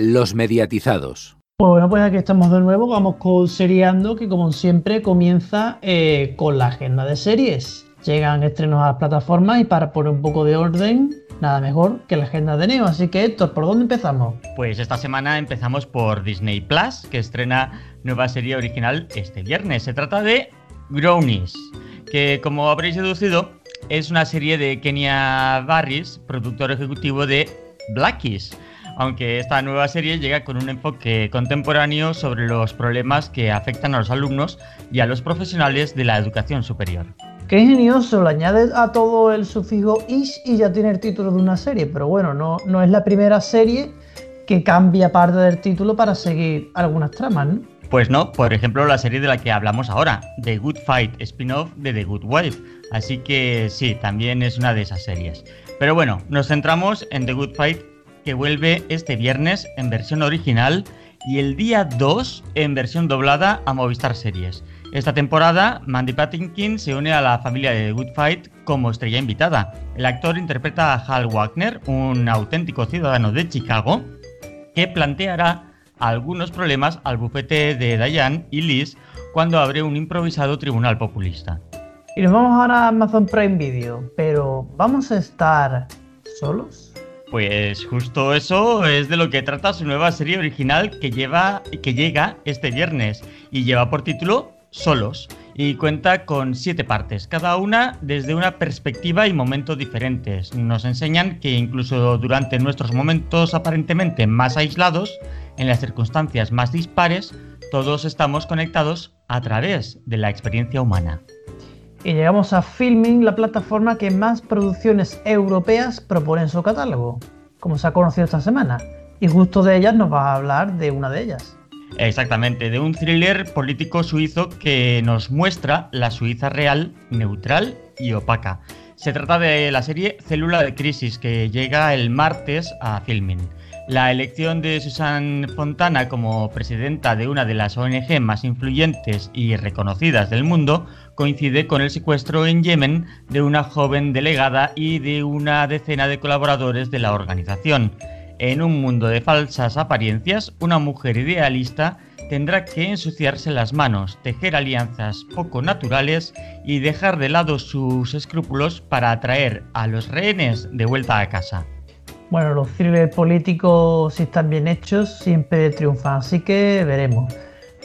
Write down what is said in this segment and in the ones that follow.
Los mediatizados. Pues bueno, pues aquí estamos de nuevo, vamos con Seriando, que como siempre comienza eh, con la agenda de series. Llegan estrenos a las plataformas y para poner un poco de orden, nada mejor que la agenda de Neo. Así que Héctor, ¿por dónde empezamos? Pues esta semana empezamos por Disney Plus, que estrena nueva serie original este viernes. Se trata de Grownies, que como habréis deducido, es una serie de Kenya Barris, productor ejecutivo de Blackies aunque esta nueva serie llega con un enfoque contemporáneo sobre los problemas que afectan a los alumnos y a los profesionales de la educación superior. Qué ingenioso, le añade a todo el sufijo ish y ya tiene el título de una serie, pero bueno, no, no es la primera serie que cambia parte del título para seguir algunas tramas, ¿no? Pues no, por ejemplo la serie de la que hablamos ahora, The Good Fight, spin-off de The Good Wife. Así que sí, también es una de esas series. Pero bueno, nos centramos en The Good Fight vuelve este viernes en versión original y el día 2 en versión doblada a Movistar Series. Esta temporada, Mandy Patinkin se une a la familia de The Good Fight como estrella invitada. El actor interpreta a Hal Wagner, un auténtico ciudadano de Chicago, que planteará algunos problemas al bufete de Diane y Liz cuando abre un improvisado tribunal populista. Y nos vamos ahora a Amazon Prime Video, pero ¿vamos a estar solos? Pues justo eso es de lo que trata su nueva serie original que lleva que llega este viernes y lleva por título Solos y cuenta con siete partes, cada una desde una perspectiva y momento diferentes. Nos enseñan que incluso durante nuestros momentos aparentemente más aislados, en las circunstancias más dispares, todos estamos conectados a través de la experiencia humana. Y llegamos a Filming, la plataforma que más producciones europeas propone en su catálogo, como se ha conocido esta semana. Y justo de ellas nos va a hablar de una de ellas. Exactamente, de un thriller político suizo que nos muestra la Suiza real, neutral y opaca. Se trata de la serie Célula de Crisis que llega el martes a Filming. La elección de Susan Fontana como presidenta de una de las ONG más influyentes y reconocidas del mundo coincide con el secuestro en Yemen de una joven delegada y de una decena de colaboradores de la organización. En un mundo de falsas apariencias, una mujer idealista tendrá que ensuciarse las manos, tejer alianzas poco naturales y dejar de lado sus escrúpulos para atraer a los rehenes de vuelta a casa. Bueno, los thrillers políticos, si están bien hechos, siempre triunfan, así que veremos.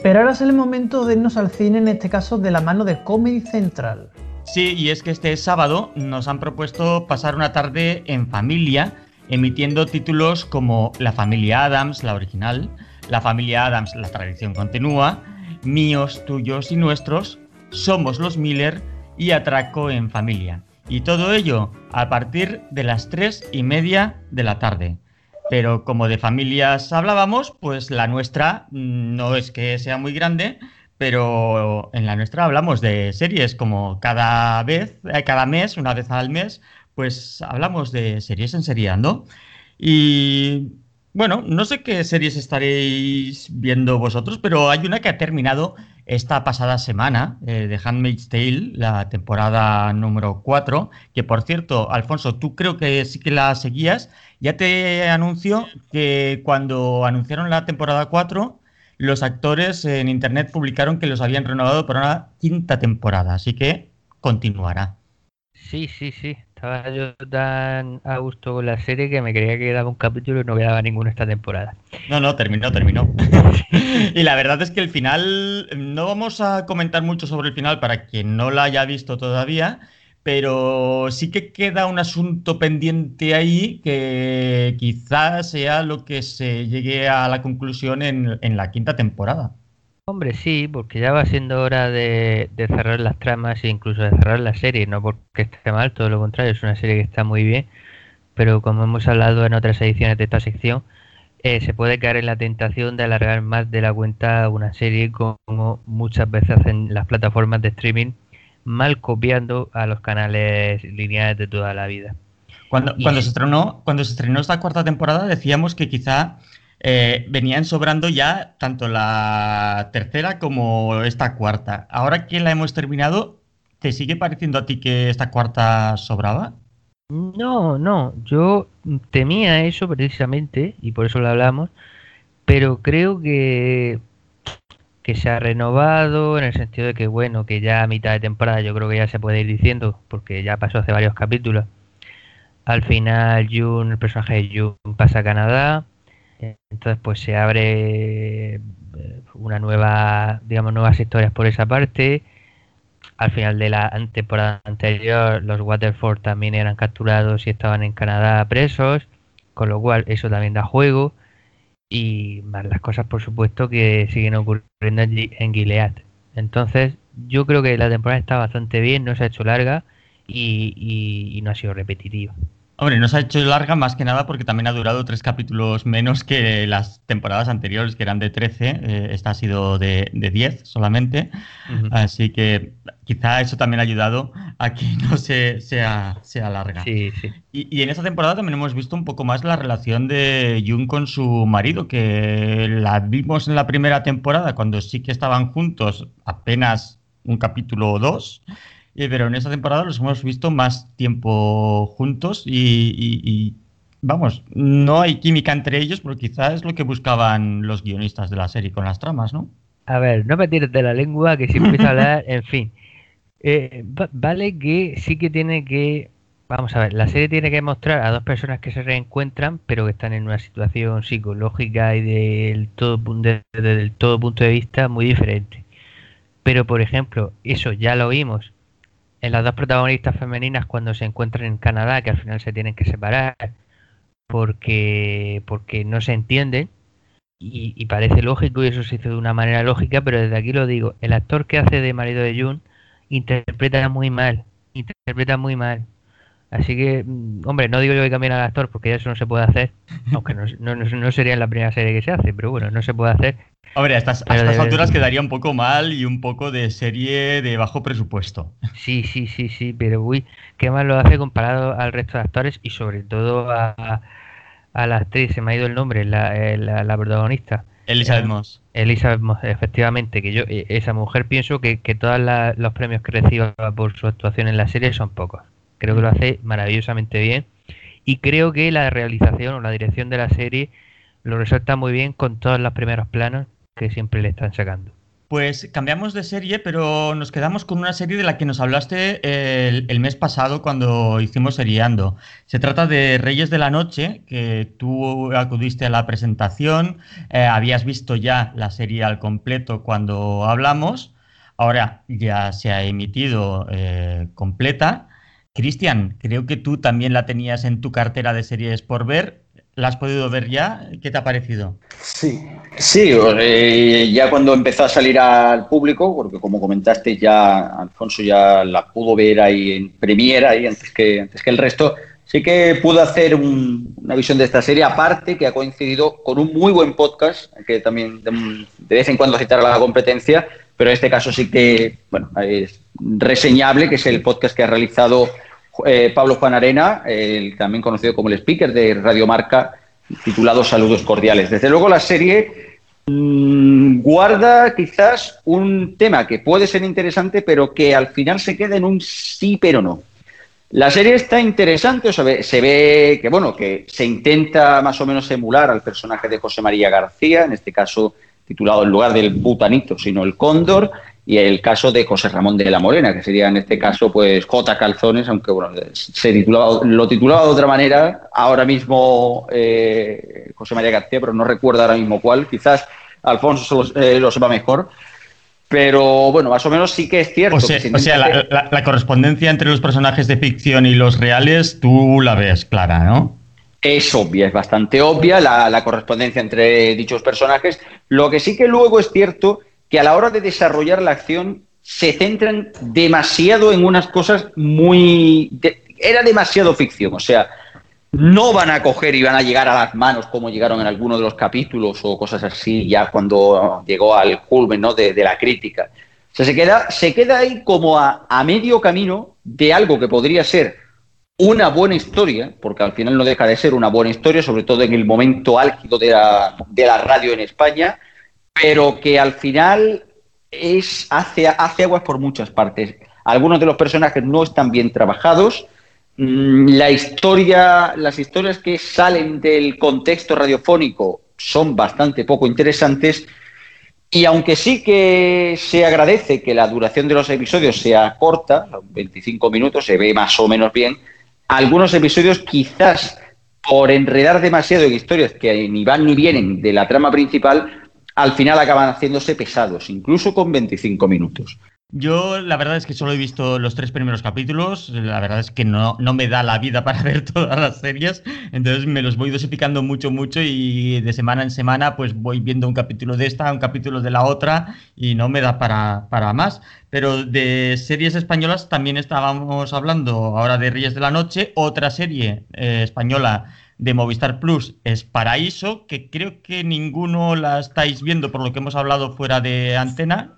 Pero ahora es el momento de irnos al cine, en este caso de la mano de Comedy Central. Sí, y es que este sábado nos han propuesto pasar una tarde en familia, emitiendo títulos como La familia Adams, la original, La familia Adams, la tradición continúa, Míos, tuyos y nuestros, Somos los Miller y Atraco en familia. Y todo ello a partir de las tres y media de la tarde. Pero como de familias hablábamos, pues la nuestra no es que sea muy grande, pero en la nuestra hablamos de series como cada vez, eh, cada mes, una vez al mes, pues hablamos de series en serie, ¿no? Y bueno, no sé qué series estaréis viendo vosotros, pero hay una que ha terminado esta pasada semana, eh, de Handmaid's Tale, la temporada número 4, que por cierto, Alfonso, tú creo que sí que la seguías, ya te anuncio que cuando anunciaron la temporada 4, los actores en internet publicaron que los habían renovado para una quinta temporada, así que continuará. Sí, sí, sí. Estaba yo tan a gusto con la serie que me creía que quedaba un capítulo y no quedaba ninguno esta temporada. No, no, terminó, terminó. y la verdad es que el final, no vamos a comentar mucho sobre el final para quien no la haya visto todavía, pero sí que queda un asunto pendiente ahí que quizás sea lo que se llegue a la conclusión en, en la quinta temporada. Hombre, sí, porque ya va siendo hora de, cerrar las tramas e incluso de cerrar la serie, no porque esté mal, todo lo contrario, es una serie que está muy bien, pero como hemos hablado en otras ediciones de esta sección, eh, se puede caer en la tentación de alargar más de la cuenta una serie como muchas veces hacen las plataformas de streaming, mal copiando a los canales lineales de toda la vida. Cuando, cuando, se, estrenó, cuando se estrenó esta cuarta temporada decíamos que quizá eh, venían sobrando ya tanto la tercera como esta cuarta. Ahora que la hemos terminado, ¿te sigue pareciendo a ti que esta cuarta sobraba? No, no, yo temía eso precisamente, y por eso lo hablamos, pero creo que que se ha renovado en el sentido de que bueno que ya a mitad de temporada yo creo que ya se puede ir diciendo porque ya pasó hace varios capítulos. Al final Jun el personaje de Jun pasa a Canadá entonces pues se abre eh, una nueva digamos nuevas historias por esa parte. Al final de la temporada anterior los Waterford también eran capturados y estaban en Canadá presos con lo cual eso también da juego y más las cosas, por supuesto, que siguen ocurriendo en Gilead. Entonces, yo creo que la temporada está bastante bien, no se ha hecho larga y, no ha sido repetitiva. Hombre, no se ha hecho larga más que nada porque también ha durado tres capítulos menos que las temporadas anteriores, que eran de 13. Eh, esta ha sido de, de 10 solamente. Así que quizá eso también ha ayudado a que no se, sea, sea larga. Sí, sí. Y, en esta temporada también hemos visto un poco más la relación de Jung con su marido, que la vimos en la primera temporada cuando sí que estaban juntos apenas un capítulo o dos. Eh, pero en esta temporada los hemos visto más tiempo juntos y, vamos, no hay química entre ellos, pero quizás es lo que buscaban los guionistas de la serie con las tramas, ¿no? A ver, no me tires de la lengua, que si empieza a hablar, en fin. Eh, vale que sí que tiene que, vamos a ver, la serie tiene que mostrar a dos personas que se reencuentran, pero que están en una situación psicológica y del todo, desde el todo punto de vista muy diferente. Pero, por ejemplo, eso ya lo vimos en las dos protagonistas femeninas cuando se encuentran en Canadá, que al final se tienen que separar porque, porque no se entienden, y, parece lógico y eso se hizo de una manera lógica, pero desde aquí lo digo, el actor que hace de marido de June interpreta muy mal, interpreta muy mal. Así que, mm, hombre, no digo yo que cambien al actor porque eso no se puede hacer, aunque no, no, no, sería la primera serie que se hace, pero bueno, no se puede hacer. Hombre, a estas, alturas quedaría un poco mal y un poco de serie de bajo presupuesto. Sí, sí, sí, sí, pero uy, qué mal lo hace comparado al resto de actores y sobre todo a, la actriz, se me ha ido el nombre, la, eh, la, protagonista. Elizabeth eh, Moss. Elizabeth Moss, efectivamente, que yo, eh, esa mujer pienso que, que todos los premios que reciba por su actuación en la serie son pocos. Creo que lo hace maravillosamente bien y creo que la realización o la dirección de la serie lo resalta muy bien con todos los primeros planos que siempre le están sacando. Pues cambiamos de serie, pero nos quedamos con una serie de la que nos hablaste el, mes pasado cuando hicimos Seriando. Se trata de Reyes de la Noche, que tú acudiste a la presentación, eh, habías visto ya la serie al completo cuando hablamos, ahora ya se ha emitido eh, completa. Cristian, creo que tú también la tenías en tu cartera de series por ver. ¿La has podido ver ya? ¿Qué te ha parecido? Sí, sí, eh, ya cuando empezó a salir al público, porque como comentaste ya, Alfonso ya la pudo ver ahí en premiera y antes que, antes que el resto, sí que pudo hacer una visión de esta serie, aparte que ha coincidido con un muy buen podcast, que también de, vez en cuando citará la competencia, pero en este caso sí que, bueno, es reseñable, que es el podcast que ha realizado eh, Pablo Juan Arena, el, también conocido como el speaker de Radio Marca, titulado Saludos Cordiales. Desde luego la serie mm, guarda quizás un tema que puede ser interesante, pero que al final se queda en un sí pero no. La serie está interesante, o se se ve que bueno, que se intenta más o menos emular al personaje de José María García, en este caso titulado en lugar del butanito, sino el cóndor, y el caso de José Ramón de la Morena, que sería en este caso pues J. Calzones, aunque bueno, se titulaba, lo titulaba de otra manera, ahora mismo eh, José María García, pero no recuerdo ahora mismo cuál, quizás Alfonso lo, eh, lo sepa mejor. Pero bueno, más o menos sí que es cierto. O sea, la, correspondencia entre los personajes de ficción y los reales, tú la ves clara, ¿no? Es obvia, es bastante obvia la, la correspondencia entre dichos personajes. Lo que sí que luego es cierto que a la hora de desarrollar la acción se centran demasiado en unas cosas muy... era demasiado ficción, o sea, no van a coger y van a llegar a las manos como llegaron en algunos de los capítulos o cosas así, ya cuando llegó al culmen ¿no? de, la crítica. O se queda, se queda ahí como a, medio camino de algo que podría ser una buena historia, porque al final no deja de ser una buena historia, sobre todo en el momento álgido de la, de la radio en España, pero que al final es, hace, hace aguas por muchas partes. Algunos de los personajes no están bien trabajados. Mm, la historia, las historias que salen del contexto radiofónico son bastante poco interesantes. Y aunque sí que se agradece que la duración de los episodios sea corta, 25 minutos, se ve más o menos bien, algunos episodios quizás por enredar demasiado en historias que ni van ni vienen de la trama principal, al final acaban haciéndose pesados, incluso con 25 minutos. Yo la verdad es que solo he visto los tres primeros capítulos, la verdad es que no, no, me da la vida para ver todas las series, entonces me los voy dosificando mucho, mucho y de semana en semana pues voy viendo un capítulo de esta, un capítulo de la otra y no me da para, para más. Pero de series españolas también estábamos hablando ahora de Reyes de la Noche, otra serie eh, española de Movistar Plus es Paraíso, que creo que ninguno la estáis viendo por lo que hemos hablado fuera de antena.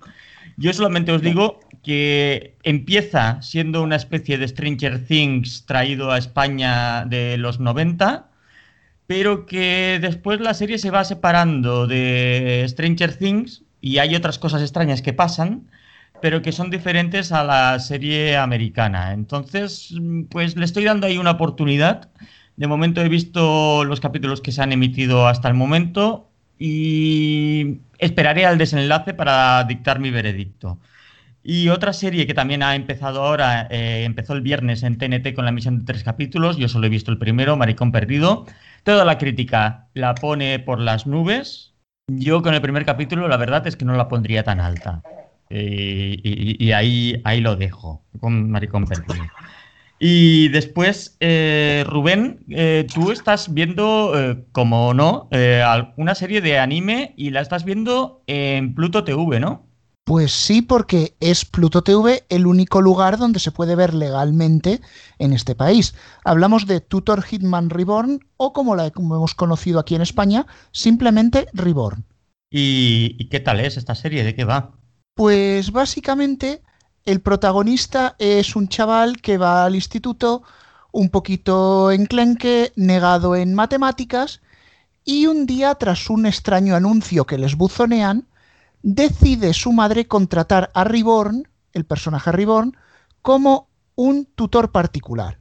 Yo solamente os digo que empieza siendo una especie de Stranger Things traído a España de los 90, pero que después la serie se va separando de Stranger Things y hay otras cosas extrañas que pasan, pero que son diferentes a la serie americana. Entonces, pues le estoy dando ahí una oportunidad. De momento he visto los capítulos que se han emitido hasta el momento y esperaré al desenlace para dictar mi veredicto. Y otra serie que también ha empezado ahora, eh, empezó el viernes en TNT con la emisión de tres capítulos, yo solo he visto el primero, Maricón Perdido. Toda la crítica la pone por las nubes. Yo con el primer capítulo la verdad es que no la pondría tan alta. Eh, y, ahí, ahí lo dejo, con Maricón Perdido. Y después, eh, Rubén, eh, tú estás viendo, eh, como no, una serie de anime y la estás viendo en Pluto TV, ¿no? Pues sí, porque es Pluto TV el único lugar donde se puede ver legalmente en este país. Hablamos de Tutor Hitman Reborn o como la como hemos conocido aquí en España, simplemente Reborn. ¿Y qué tal es esta serie? ¿De qué va? Pues básicamente el protagonista es un chaval que va al instituto un poquito enclenque, negado en matemáticas, y un día, tras un extraño anuncio que les buzonean, decide su madre contratar a Reborn, el personaje Reborn, como un tutor particular.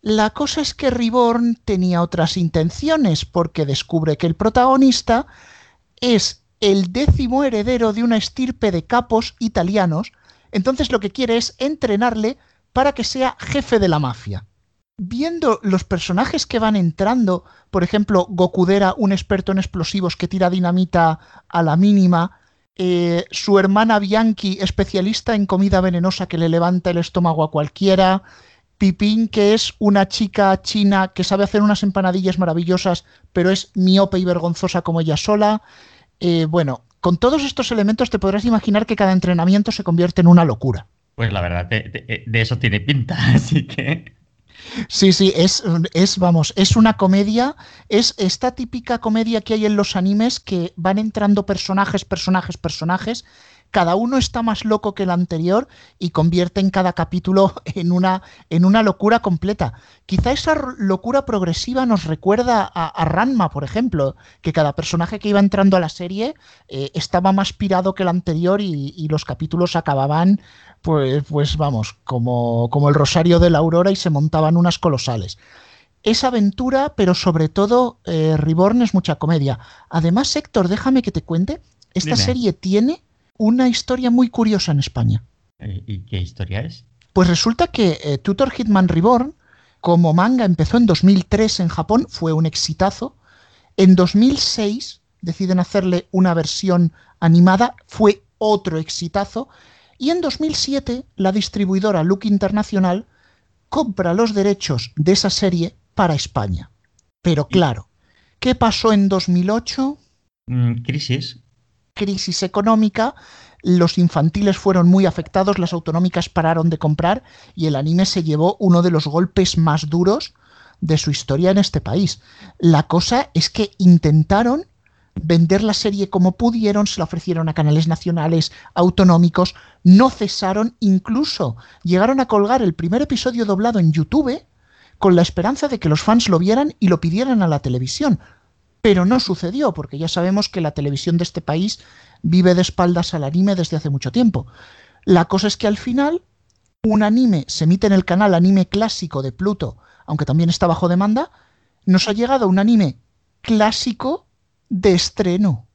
La cosa es que Reborn tenía otras intenciones porque descubre que el protagonista es el décimo heredero de una estirpe de capos italianos entonces lo que quiere es entrenarle para que sea jefe de la mafia. Viendo los personajes que van entrando, por ejemplo, Gokudera, un experto en explosivos que tira dinamita a la mínima, eh, su hermana Bianchi, especialista en comida venenosa que le levanta el estómago a cualquiera, Pipín, que es una chica china que sabe hacer unas empanadillas maravillosas, pero es miope y vergonzosa como ella sola. Eh, bueno, con todos estos elementos te podrás imaginar que cada entrenamiento se convierte en una locura. Pues la verdad, de, eso tiene pinta, así que... Sí, sí, es, es, vamos, es una comedia, es esta típica comedia que hay en los animes que van entrando personajes, personajes, personajes, cada uno está más loco que el anterior y convierte en cada capítulo en una, en una locura completa. Quizá esa locura progresiva nos recuerda a, Ranma, por ejemplo, que cada personaje que iba entrando a la serie eh, estaba más pirado que el anterior y, los capítulos acababan, pues, pues vamos, como, como el Rosario de la Aurora y se montaban unas colosales es aventura, pero sobre todo eh, Reborn es mucha comedia. Además, Héctor, déjame que te cuente, esta serie tiene una historia muy curiosa en España. ¿Y qué historia es? Pues resulta que eh, Tutor Hitman Reborn, como manga, empezó en 2003 en Japón, fue un exitazo. En 2006 deciden hacerle una versión animada, fue otro exitazo. Y en 2007 la distribuidora Look Internacional compra los derechos de esa serie para España. Pero claro, ¿qué pasó en 2008? Mm, crisis crisis económica, los infantiles fueron muy afectados, las autonómicas pararon de comprar y el anime se llevó uno de los golpes más duros de su historia en este país. La cosa es que intentaron vender la serie como pudieron, se la ofrecieron a canales nacionales, autonómicos, no cesaron, incluso llegaron a colgar el primer episodio doblado en YouTube con la esperanza de que los fans lo vieran y lo pidieran a la televisión pero no sucedió, porque ya sabemos que la televisión de este país vive de espaldas al anime desde hace mucho tiempo. La cosa es que al final un anime se emite en el canal Anime Clásico de Pluto, aunque también está bajo demanda, nos ha llegado un anime clásico de estreno.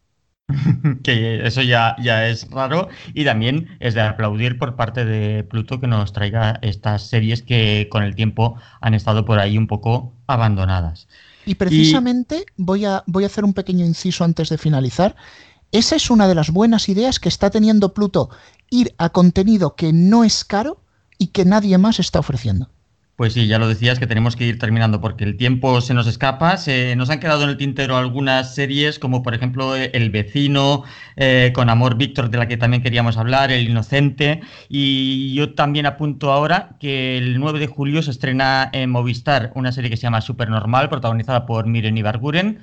que eso ya, ya es raro y también es de aplaudir por parte de Pluto que nos traiga estas series que con el tiempo han estado por ahí un poco abandonadas. Y precisamente Voy, a, voy a hacer un pequeño inciso antes de finalizar. Esa es una de las buenas ideas que está teniendo Pluto, ir a contenido que no es caro y que nadie más está ofreciendo. Pues sí, ya lo decías que tenemos que ir terminando porque el tiempo se nos escapa. Se, nos han quedado en el tintero algunas series como por ejemplo El vecino, eh, con Amor Víctor, de la que también queríamos hablar, El inocente. Y yo también apunto ahora que el 9 de julio se estrena en Movistar una serie que se llama Supernormal, protagonizada por Miren Ibarguren.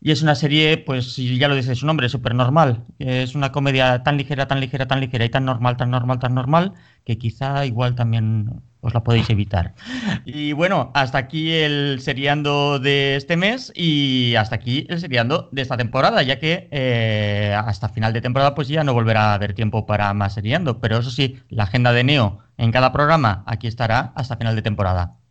Y es una serie, pues ya lo dice su nombre, súper normal. Es una comedia tan ligera, tan ligera, tan ligera y tan normal, tan normal, tan normal, que quizá igual también os la podéis evitar. Y bueno, hasta aquí el seriando de este mes y hasta aquí el seriando de esta temporada, ya que eh, hasta final de temporada pues ya no volverá a haber tiempo para más seriando. Pero eso sí, la agenda de Neo en cada programa aquí estará hasta final de temporada.